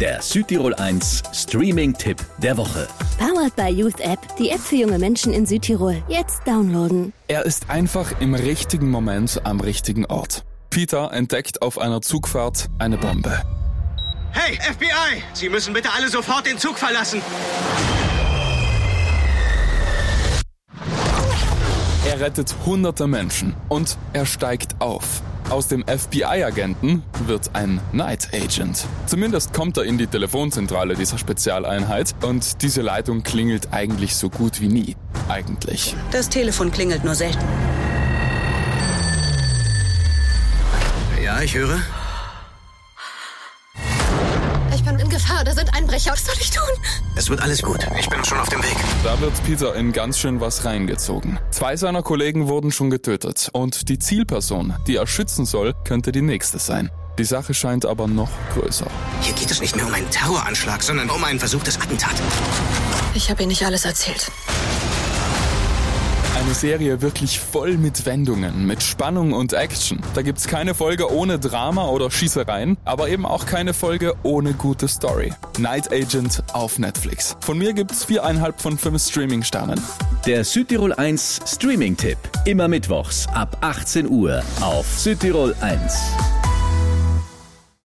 Der Südtirol 1 Streaming-Tipp der Woche. Powered by Youth App, die App für junge Menschen in Südtirol. Jetzt downloaden. Er ist einfach im richtigen Moment am richtigen Ort. Peter entdeckt auf einer Zugfahrt eine Bombe. Hey, FBI! Sie müssen bitte alle sofort den Zug verlassen. Er rettet hunderte Menschen und er steigt auf. Aus dem FBI-Agenten wird ein Night Agent. Zumindest kommt er in die Telefonzentrale dieser Spezialeinheit und diese Leitung klingelt eigentlich so gut wie nie. Eigentlich. Das Telefon klingelt nur selten. Ja, ich höre. Bin in Gefahr, da sind Einbrecher. Was soll ich tun? Es wird alles gut. Ich bin schon auf dem Weg. Da wird Peter in ganz schön was reingezogen. Zwei seiner Kollegen wurden schon getötet und die Zielperson, die er schützen soll, könnte die nächste sein. Die Sache scheint aber noch größer. Hier geht es nicht mehr um einen Terroranschlag, sondern um ein versuchtes Attentat. Ich habe Ihnen nicht alles erzählt. Eine Serie wirklich voll mit Wendungen, mit Spannung und Action. Da gibt's keine Folge ohne Drama oder Schießereien, aber eben auch keine Folge ohne gute Story. Night Agent auf Netflix. Von mir gibt's viereinhalb von fünf Streaming-Sternen. Der Südtirol 1 Streaming-Tipp. Immer mittwochs ab 18 Uhr auf Südtirol 1.